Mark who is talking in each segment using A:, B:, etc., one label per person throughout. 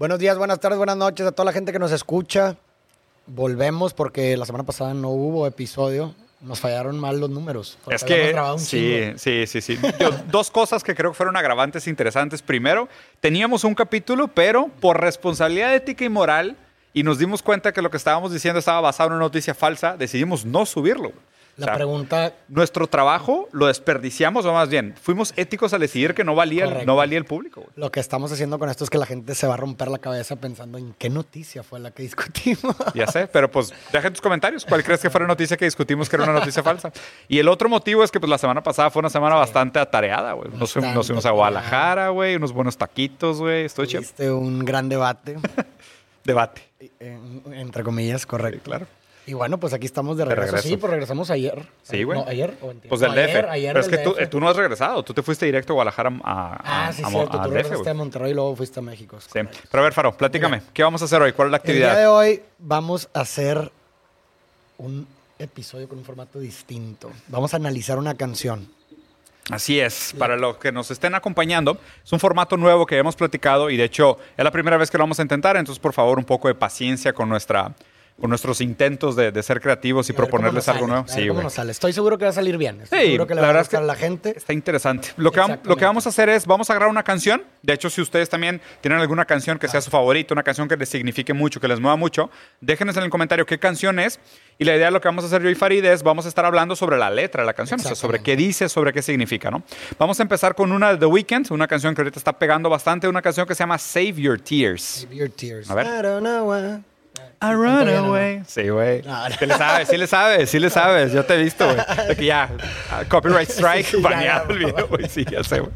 A: Buenos días, buenas tardes, buenas noches a toda la gente que nos escucha. Volvemos porque la semana pasada no hubo episodio. Nos fallaron mal los números.
B: Es que sí, sí, sí, sí. Yo- dos cosas que creo que fueron agravantes interesantes. Primero, teníamos un capítulo, pero por responsabilidad ética y moral, y nos dimos cuenta que lo que estábamos diciendo estaba basado en una noticia falsa, decidimos no subirlo.
A: La
B: O sea,
A: pregunta,
B: nuestro trabajo lo desperdiciamos, o más bien, fuimos éticos al decidir que no valía, el-
A: Correcto.
B: no valía el público. güey.
A: lo que estamos haciendo con esto es que la gente se va a romper la cabeza pensando en qué noticia fue la que discutimos.
B: Ya sé, pero pues deja en tus comentarios cuál crees que fue la noticia que discutimos que era una noticia falsa. Y el otro motivo es que pues la semana pasada fue una semana bastante atareada, güey. Nos, fuimos- nos fuimos a Guadalajara, güey, unos buenos taquitos, güey. Estoy chido.
A: Tuviste un gran debate,
B: Debate.
A: en- entre comillas, correcto.
B: claro.
A: Y bueno, pues aquí estamos de regreso.
B: regreso.
A: Sí, pues regresamos ayer.
B: Sí, güey.
A: No, ayer o antier.
B: Pues del
A: No,
B: DF.
A: Ayer, ayer
B: pero es que tú,
A: DF.
B: tú no has regresado. Tú te fuiste directo a Guadalajara a, a,
A: Ah, sí,
B: a-
A: cierto.
B: a-
A: Tú
B: al DF,
A: regresaste
B: güey.
A: a Monterrey y luego fuiste a México.
B: Sí.
A: correcto.
B: Pero a ver, Faro, platícame. ¿Qué vamos a hacer hoy? ¿Cuál es la
A: El día de
B: actividad?
A: hoy vamos a hacer un episodio con un formato distinto. Vamos a analizar una canción.
B: Así es, para los que nos estén acompañando, es un formato nuevo que hemos platicado y de hecho es la primera vez que lo vamos a intentar, entonces por favor un poco de paciencia con nuestra con nuestros intentos de, de ser creativos y proponerles algo
A: sale,
B: nuevo. Sí,
A: cómo nos sale. Estoy seguro que va a salir bien. Estoy
B: Sí,
A: seguro que le
B: la
A: va a
B: verdad es
A: gustar
B: que
A: a la gente.
B: Está interesante. Lo que, lo vamos a hacer es, vamos a agarrar una canción. De hecho, si ustedes también tienen alguna canción que sea su favorita, una canción que les signifique mucho, que les mueva mucho, déjenos en el comentario qué canción es. Y la idea de lo que vamos a hacer yo y Farid es, vamos a estar hablando sobre la letra de la canción, o sea, sobre qué dice, sobre qué significa, ¿no? Vamos a empezar con una de The Weeknd, una canción que ahorita está pegando bastante, una canción que se llama Save Your Tears.
A: Save your tears.
B: A ver.
A: I don't know why.
B: I
A: run away.
B: Sí, güey.
A: No, no.
B: Sí le sabes, sí le sabes, sí le sabes. Yo te he visto, güey. De que ya, ah, copyright strike,
A: Sí, ya,
B: baneado
A: ya,
B: el video, güey. Sí, ya sé, güey.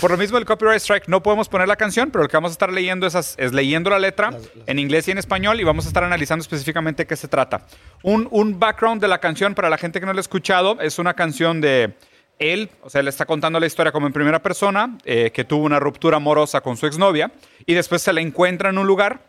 B: Por lo mismo, el copyright strike no podemos poner la canción, pero lo que vamos a estar leyendo es, es leyendo la letra
A: Las- las-
B: en inglés y en español y vamos a estar analizando específicamente qué se trata. Un, un background de la canción para la gente que no la ha escuchado es una canción de él, o sea, le está contando la historia como en primera persona, eh, que tuvo una ruptura amorosa con su exnovia y después se la encuentra en un lugar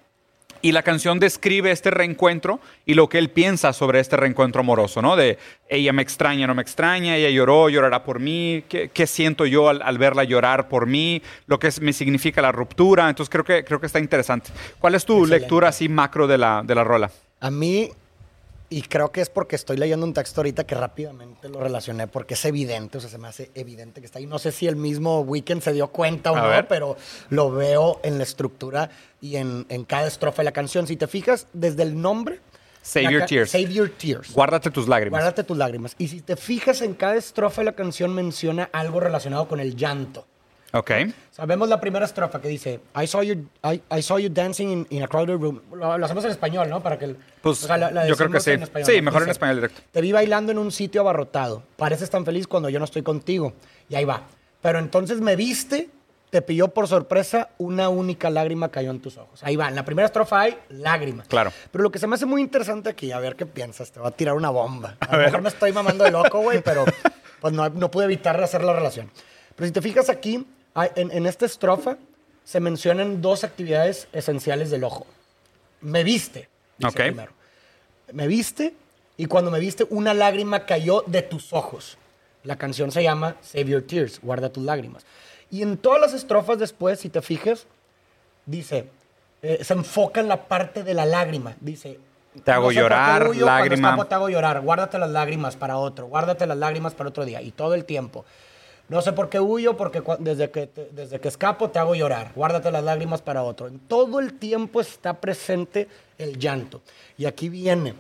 B: y la canción describe este reencuentro y lo que él piensa sobre este reencuentro amoroso, ¿no? De ella me extraña, no me extraña, ella lloró, llorará por mí, ¿qué, qué siento yo al, al verla llorar por mí? Lo que es- me significa la ruptura. Entonces creo que, creo que está interesante. ¿Cuál es tu
A: Excelente.
B: lectura así macro de la, de la rola?
A: A mí, y creo que es porque estoy leyendo un texto ahorita que rápidamente lo relacioné, porque es evidente, o sea, se me hace evidente que está ahí. No sé si el mismo Weekend se dio cuenta o
B: A
A: no,
B: ver.
A: pero lo veo en la estructura y en, en cada estrofa de la canción. Si te fijas, desde el nombre...
B: Save your tears.
A: Save your tears.
B: Guárdate tus lágrimas.
A: Guárdate tus lágrimas. Y si te fijas en cada estrofa de la canción menciona algo relacionado con el llanto.
B: Ok.
A: Sabemos la primera estrofa que dice I saw you, I, I saw you dancing in, in a crowded room. Lo, lo hacemos en español, ¿no? Para que el-
B: Pues
A: o sea, la- la
B: yo creo que sí.
A: en español,
B: sí,
A: ¿no?
B: mejor en
A: Dice,
B: español directo.
A: Te vi bailando en un sitio abarrotado. Pareces tan feliz cuando yo no estoy contigo. Y ahí va. Pero entonces me viste, te pilló por sorpresa, una única lágrima cayó en tus ojos. Ahí va. En la primera estrofa hay lágrimas.
B: Claro.
A: Pero lo que se me hace muy interesante aquí, a ver qué piensas, te va a tirar una bomba. A,
B: A
A: lo mejor me estoy mamando de loco, güey, pero pues no, no pude evitar hacer la relación. Pero si te fijas aquí, en, en esta estrofa se mencionan dos actividades esenciales del ojo. Me viste, dice
B: Ok.
A: primero. Me viste y cuando me viste una lágrima cayó de tus ojos. La canción se llama Save Your Tears, guarda tus lágrimas. Y en todas las estrofas después, si te fijas, dice, eh, se enfoca en la parte de la lágrima. Dice,
B: Te hago
A: "No sé por qué
B: llorar, lágrima".
A: te hago llorar, guárdate las lágrimas para otro, guárdate las lágrimas para otro día. Y todo el tiempo. No sé por qué huyo, porque desde que, te- desde que escapo te hago llorar. Guárdate las lágrimas para otro. En todo el tiempo está presente el llanto. Y aquí viene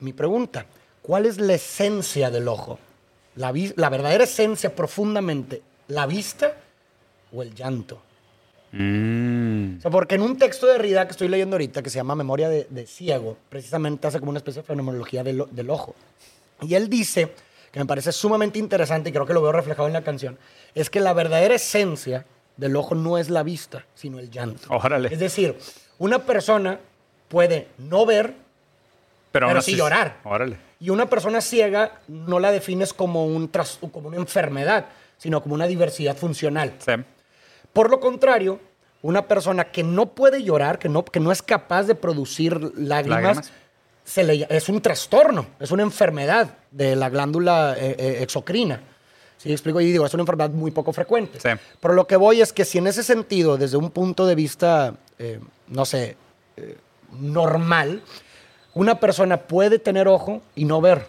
A: mi pregunta. ¿Cuál es la esencia del ojo? La, la verdadera esencia profundamente, ¿la vista o el llanto?
B: Mm.
A: O sea, porque en un texto de Derrida que estoy leyendo ahorita, que se llama Memoria de, de Ciego, precisamente hace como una especie de fenomenología del ojo. Y él dice, que me parece sumamente interesante y creo que lo veo reflejado en la canción, es que la verdadera esencia del ojo no es la vista, sino el llanto.
B: Órale.
A: Es decir, una persona puede no ver
B: Pero,
A: sí llorar.
B: Órale.
A: y una persona ciega no la defines como, un tras- como una enfermedad, sino como una diversidad funcional.
B: Sí.
A: Por lo contrario, una persona que no puede llorar, que no, que no es capaz de producir lágrimas,
B: Lágrimas.
A: Se le- es un trastorno, es una enfermedad de la glándula eh, eh, exocrina. ¿Sí explico? Y digo, es una enfermedad muy poco frecuente.
B: Sí.
A: Pero lo que voy es que si en ese sentido, desde un punto de vista eh, no sé, eh, normal, una persona puede tener ojo y no ver,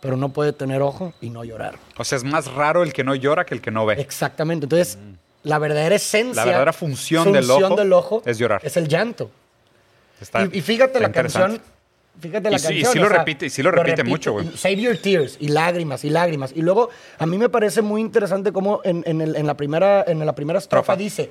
A: pero no puede tener ojo y no llorar.
B: O sea, es más raro el que no llora que el que no ve.
A: Exactamente. Entonces, la verdadera esencia.
B: La verdadera función, del, ojo es llorar.
A: Es el llanto.
B: Está-
A: y, y fíjate
B: está
A: la canción. Fíjate la
B: Y sí- y
A: canción.
B: sí lo
A: sea,
B: repite- y sí lo repite mucho, güey.
A: Save your tears. Y lágrimas, y lágrimas. Y luego, a mí me parece muy interesante cómo en, en el- en la, primera, en la primera estrofa dice.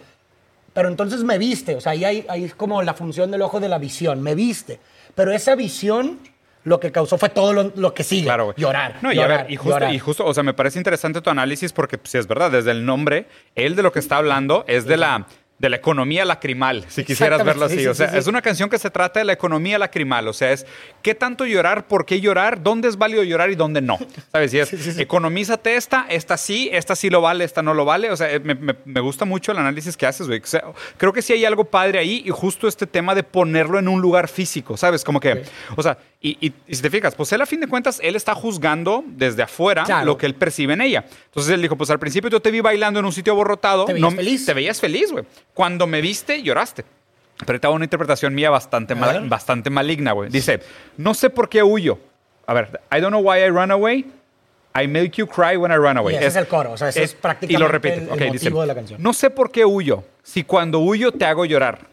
A: Pero entonces me viste. O sea, ahí hay, ahí es como la función del ojo de la visión. Me viste. Pero esa visión lo que causó fue todo lo, lo que sigue.
B: Claro, güey.
A: Llorar.
B: No, y
A: llorar,
B: a ver, y justo,
A: llorar.
B: y justo, o sea, me parece interesante tu análisis porque, si es verdad, desde el nombre, él de lo que está hablando es de la, de la economía lacrimal, si quisieras verlo
A: sí,
B: así.
A: sí,
B: o sea,
A: sí, sí.
B: es una canción que se trata de la economía lacrimal. O sea, es qué tanto llorar, por qué llorar, dónde es válido llorar y dónde no. ¿Sabes? Y es, economízate esta, esta sí, esta sí lo vale, esta no lo vale. O sea, me, me- me gusta mucho el análisis que haces, güey. O sea, creo que sí hay algo padre ahí y justo este tema de ponerlo en un lugar físico, ¿sabes? Como que, o sea, y, y- y si te fijas, pues él a fin de cuentas, él está juzgando desde afuera
A: Claro.
B: lo que él percibe en ella. Entonces él dijo, pues al principio yo te vi bailando en un sitio aborrotado.
A: Te veías feliz.
B: Te veías feliz, güey. Cuando me viste, lloraste. Pero va una interpretación mía bastante, mal- bastante maligna, güey. Dice, no sé por qué huyo. A ver, I don't know why I run away. I make you cry when I run away.
A: Y ese es el coro, o sea, ese es
B: Y lo
A: prácticamente
B: repite.
A: el- el
B: Ok, dice,
A: motivo de la canción.
B: no sé por qué huyo. Si cuando huyo te hago llorar.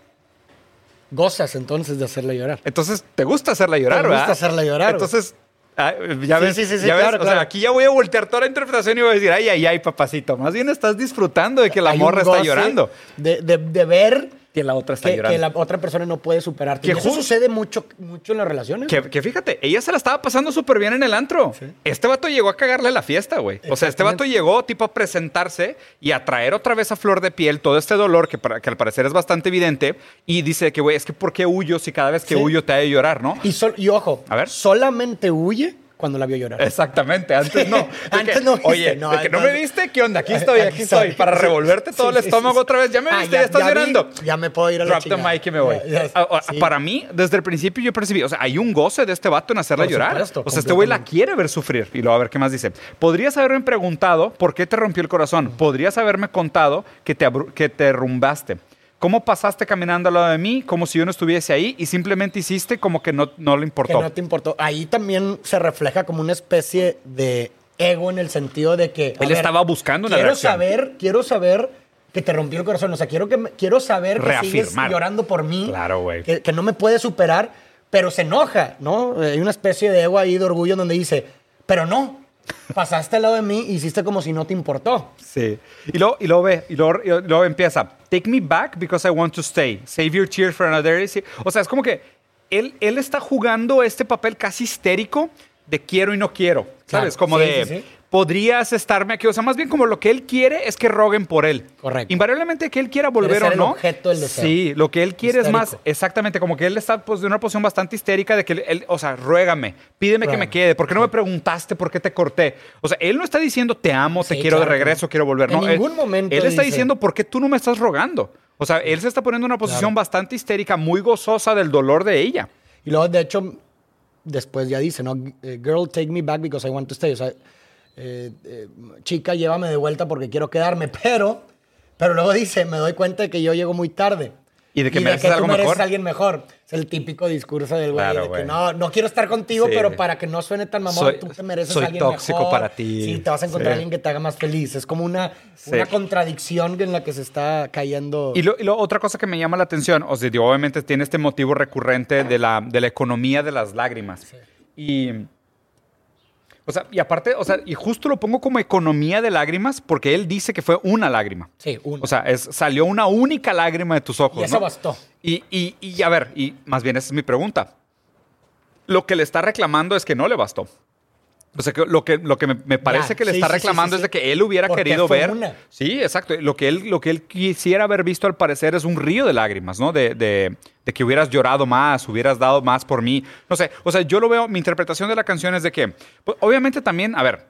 A: Gozas entonces de hacerle llorar.
B: Entonces, te gusta hacerla llorar,
A: Te
B: ¿verdad?
A: gusta hacerla llorar.
B: Entonces, ah, ya ves,
A: sí, sí, sí,
B: ya ves,
A: claro,
B: o sea, aquí ya voy a voltear toda la interpretación y voy a decir, ay, ay, ay, papacito. Más bien estás disfrutando de que la
A: Hay
B: morra está llorando.
A: De, de- de ver
B: Que la otra está
A: que,
B: llorando.
A: que la otra persona no puede superarte.
B: Que
A: Y eso sucede mucho, mucho en las relaciones.
B: Que, que fíjate, ella se la estaba pasando súper bien en el antro. Este vato llegó a cagarle la fiesta, güey. O sea, este vato llegó tipo a presentarse y a traer otra vez a flor de piel todo este dolor que, para- que al parecer es bastante evidente. Y dice que, güey, es que ¿por qué huyo si cada vez que
A: Sí.
B: huyo te hace llorar, no?
A: Y, sol- y ojo,
B: A ver.
A: solamente huye cuando la vio llorar.
B: Exactamente, antes no.
A: Antes
B: que,
A: no viste,
B: Oye,
A: no,
B: de que no me viste, ¿qué onda? Aquí estoy, aquí,
A: Aquí
B: estoy. Para
A: Sí.
B: revolverte todo
A: Sí,
B: el estómago
A: sí,
B: otra vez. Ya me
A: Ah,
B: viste,
A: ya-
B: ya, estás
A: ya vi,
B: llorando.
A: ya me puedo ir a la chingada.
B: mic y me voy.
A: Ya-
B: Ah, ah. Para mí, desde el principio yo percibí, o sea, hay un goce de este vato en hacerla
A: Por
B: llorar.
A: supuesto,
B: o sea, este güey la quiere ver sufrir. Y luego a ver qué más dice. Podrías haberme preguntado por qué te rompió el corazón. Podrías haberme contado que te, que te derrumbaste. ¿Cómo pasaste caminando al lado de mí como si yo no estuviese ahí y simplemente hiciste como que no, no le
A: que
B: importó?
A: no te importó. Ahí también se refleja como una especie de ego en el sentido de que.
B: Él estaba buscando una
A: quiero
B: reacción.
A: saber, quiero saber que te rompió el corazón. O sea, quiero, que quiero saber que sigues
B: Reafirmar.
A: llorando por mí.
B: Claro, güey.
A: Que, que no me puede superar, pero se enoja, ¿no? Hay una especie de ego ahí, de orgullo, donde dice, pero no. Pasaste al lado de mí y hiciste como si no te importó.
B: Sí. Y luego, y luego ve, y luego, y empieza, take me back because I want to stay. Save your tears for another day. O sea, es como que él, él está jugando este papel casi histérico de quiero y no quiero. ¿Sabes?
A: Claro.
B: Como
A: Sí,
B: de
A: sí, sí.
B: podrías estarme aquí. O sea, más bien como lo que él quiere es que roguen por él.
A: Correcto.
B: Invariablemente que él quiera volver
A: ser
B: o
A: el
B: no.
A: objeto del deseo.
B: Sí, lo que él quiere es más, exactamente, como que él está pues, de una posición bastante histérica de que él, o sea, ruégame, pídeme que me quede, ¿por qué no me preguntaste por qué te corté? O sea, él no está diciendo te amo, te quiero
A: claro
B: de regreso, quiero volver.
A: En
B: no, él-
A: ningún momento
B: Él está
A: dice-
B: diciendo por qué tú no me estás rogando. O sea, él se está poniendo en una posición bastante histérica, muy gozosa del dolor de ella.
A: Y luego, de hecho, después ya dice, ¿no? Eh, Girl, take me back because I want to stay. O sea, eh, eh, chica, llévame de vuelta porque quiero quedarme. Pero, pero luego dice, me doy cuenta de que yo llego muy tarde.
B: Y de que mereces
A: tú
B: algo
A: mereces
B: mejor.
A: a alguien mejor. Es el típico discurso del güey.
B: Claro,
A: de que no, no quiero estar contigo,
B: Sí,
A: pero para que no suene tan mamón,
B: Soy-
A: tú te mereces
B: soy
A: a alguien
B: tóxico
A: mejor.
B: para ti.
A: Sí, te vas a encontrar
B: Sí.
A: a alguien que te haga más feliz. Es como una,
B: Sí.
A: una contradicción en la que se está cayendo.
B: Y, lo, y lo- otra cosa que me llama la atención, o sea, obviamente tiene este motivo recurrente de la, de la economía de las lágrimas. Y, o sea, y aparte, o sea, y justo lo pongo como economía de lágrimas porque él dice que fue una lágrima.
A: Sí, uno.
B: O sea, es, salió una única lágrima de tus ojos.
A: y eso
B: ¿no?
A: bastó.
B: Y, y, y a ver, y más bien esa es mi pregunta. Lo que le está reclamando es que no le bastó. O sea, que lo que, lo que me, me parece
A: Ya,
B: que le
A: sí,
B: está
A: sí,
B: reclamando
A: sí,
B: es de que él hubiera
A: Porque
B: querido ver.
A: una.
B: Sí, exacto. Lo que, él, lo que él quisiera haber visto al parecer es un río de lágrimas, ¿no? De, de- de que hubieras llorado más, hubieras dado más por mí. No sé, o sea, yo lo veo, mi interpretación de la canción es de que, pues, obviamente también, a ver,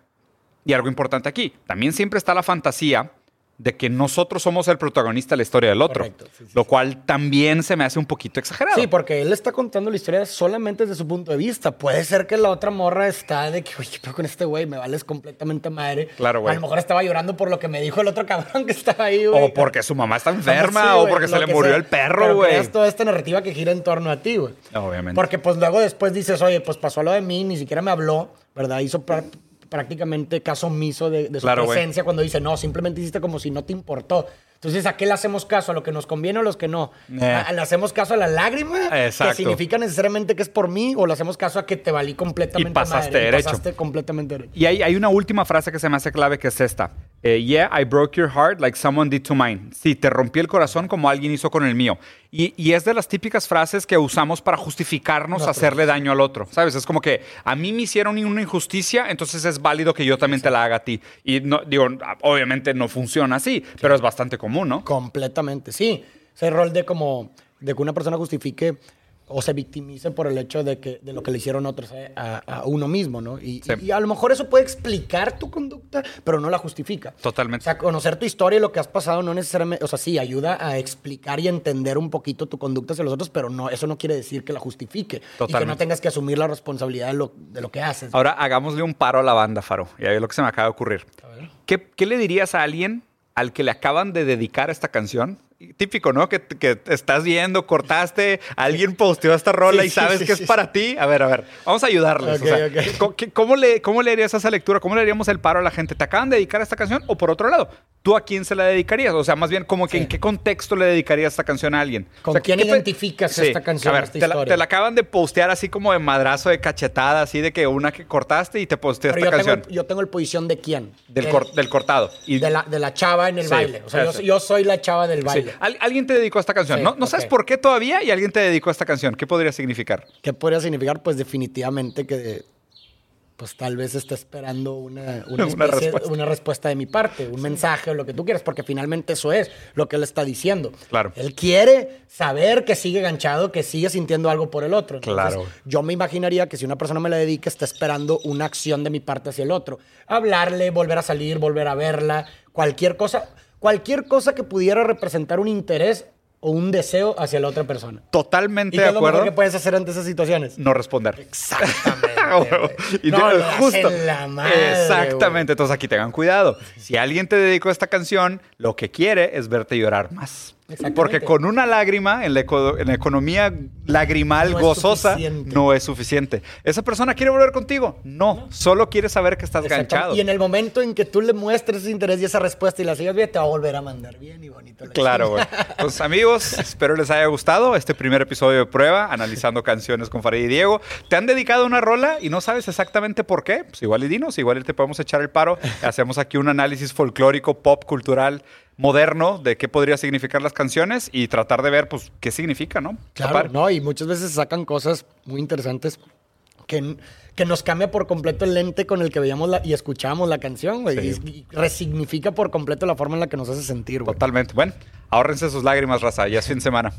B: y algo importante aquí, también siempre está la fantasía de que nosotros somos el protagonista de la historia del otro.
A: Correcto, sí, sí,
B: lo cual también se me hace un poquito exagerado.
A: Sí, porque él está contando la historia solamente desde su punto de vista. Puede ser que la otra morra está de que, oye, ¿qué pedo con este güey? Me vales completamente madre.
B: Claro, güey.
A: A lo mejor estaba llorando por lo que me dijo el otro cabrón que estaba ahí, güey.
B: o porque su mamá está enferma, o porque se le murió
A: sea.
B: el perro,
A: Pero
B: güey.
A: creas toda esta narrativa que gira en torno a ti, güey.
B: Obviamente.
A: Porque pues luego después dices, oye, pues pasó lo de mí, ni siquiera me habló, ¿verdad? Hizo prácticamente caso omiso de, de su
B: Claro,
A: presencia cuando dice, no, simplemente hiciste como si no te importó. Entonces, ¿a qué le hacemos caso? ¿A lo que nos conviene o a los que no?
B: Eh.
A: ¿A- ¿Le hacemos caso a la lágrima?
B: Exacto.
A: Que significa necesariamente que es por mí, o le hacemos caso a que te valí completamente
B: Y pasaste
A: madre,
B: derecho.
A: pasaste completamente derecho.
B: Y hay, hay una última frase que se me hace clave que es esta. Eh, yeah, I broke your heart like someone did to mine. Sí, te rompí el corazón como alguien hizo con el mío. Y, y es de las típicas frases que usamos para justificarnos hacerle daño al otro. ¿Sabes? Es como que a mí me hicieron una injusticia, entonces es válido que yo también te la haga a ti. Y no, digo, obviamente no funciona así, pero es bastante común, ¿no?
A: Completamente, sí. Ese rol de como de que una persona justifique o se victimice por el hecho de que de lo que le hicieron otros eh, a, a uno mismo, ¿no? Y,
B: Sí.
A: y a lo mejor eso puede explicar tu conducta, pero no la justifica.
B: Totalmente.
A: O sea, conocer tu historia y lo que has pasado no necesariamente, o sea, sí, ayuda a explicar y entender un poquito tu conducta hacia los otros, pero no, eso no quiere decir que la justifique. Y que
B: Totalmente.
A: no tengas que asumir la responsabilidad de lo, de lo que haces.
B: Ahora hagámosle un paro a la banda, Faro. Y ahí es lo que se me acaba de ocurrir.
A: A ver.
B: ¿Qué, qué le dirías a alguien al que le acaban de dedicar esta canción? Típico, ¿no? Que, que estás viendo, cortaste, alguien posteó esta rola
A: Sí,
B: y sabes
A: sí,
B: que es para ti. A ver, a ver, vamos a ayudarles.
A: Ok,
B: o sea. ¿cómo, le, ¿Cómo le harías esa lectura? ¿Cómo le haríamos el paro a la gente? ¿Te acaban de dedicar esta canción? O por otro lado, ¿tú a quién se la dedicarías? O sea, más bien, como que. ¿en qué contexto le dedicarías esta canción a alguien?
A: ¿Con
B: O sea,
A: quién
B: ¿qué pe-
A: identificas esta canción,
B: A ver,
A: esta
B: te la, te la acaban de postear así como de madrazo de cachetada, así de que una que cortaste y te posteé esta
A: yo tengo,
B: canción.
A: yo tengo el posición de quién.
B: Del,
A: De-
B: cor- del cortado. Y,
A: de, la, de la chava en el baile. O sea, yo, soy la chava del baile.
B: Al- alguien te dedicó a esta canción.
A: Sí,
B: no no sabes por qué todavía y alguien te dedicó a esta canción. ¿Qué podría significar?
A: ¿Qué podría significar? Pues definitivamente que pues tal vez está esperando una, una,
B: respuesta.
A: una respuesta de mi parte, un mensaje o lo que tú quieras, porque finalmente eso es lo que él está diciendo.
B: Claro.
A: Él quiere saber que sigue ganchado, que sigue sintiendo algo por el otro. Entonces,
B: Claro.
A: Yo me imaginaría que si una persona me la dedica, está esperando una acción de mi parte hacia el otro. Hablarle, volver a salir, volver a verla, cualquier cosa, cualquier cosa que pudiera representar un interés o un deseo hacia la otra persona.
B: Totalmente
A: ¿Y
B: de
A: qué es lo mejor
B: acuerdo.
A: que puedes hacer ante esas situaciones?
B: No responder.
A: Exactamente.
B: Y
A: No,
B: te-
A: hacen la madre,
B: Exactamente. Entonces aquí tengan cuidado. Si alguien te dedicó a esta canción, lo que quiere es verte llorar más. Porque con una lágrima en la, eco- en la economía lagrimal
A: No
B: gozosa no es suficiente. ¿Esa persona quiere volver contigo? No, solo quiere saber que estás ganchado.
A: Y en el momento en que tú le muestres ese interés y esa respuesta y la sigas bien, te va a volver a mandar bien y bonito. la
B: Claro, güey. Entonces, amigos, espero les haya gustado este primer episodio de prueba, analizando canciones con Farid y Diego. ¿Te han dedicado una rola y no sabes exactamente por qué? Pues igual y dinos, igual y te podemos echar el paro. Hacemos aquí un análisis folclórico, pop, cultural, moderno de qué podría significar las canciones y tratar de ver, pues, qué significa, ¿no?
A: Claro, no, y muchas veces sacan cosas muy interesantes que, que nos cambia por completo el lente con el que veíamos la, y escuchábamos la canción, güey.
B: Sí.
A: Y, y resignifica por completo la forma en la que nos hace sentir, güey.
B: Totalmente. Bueno, ahórrense sus lágrimas, raza. Ya es fin de semana.